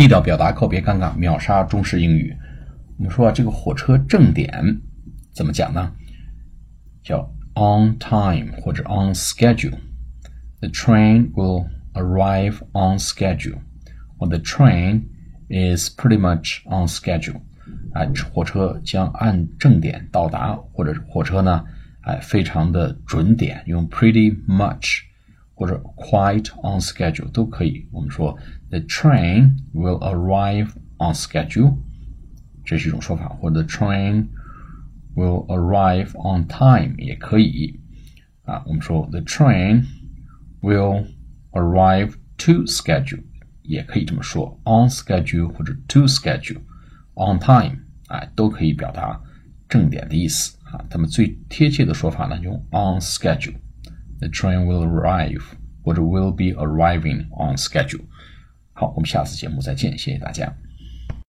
地道表达，告别尴尬，秒杀中式英语。我们说啊，这个火车正点怎么讲呢？叫 on time 或者 on schedule。The train will arrive on schedule. Or the train is pretty much on schedule. 啊，火车将按正点到达，或者火车呢，哎，非常的准点，用 pretty much 或者 quite on schedule 都可以。我们说 the train will arrive on schedule，这是一种说法，或者 the train will arrive on time 也可以。啊，我们说 the train will arrive to schedule 也可以这么说，on schedule 或者 to schedule，on time 啊都可以表达正点的意思啊。那么最贴切的说法呢，用 on schedule。 The train will arrive 或者 will be arriving on schedule。好，我们下次节目再见，谢谢大家。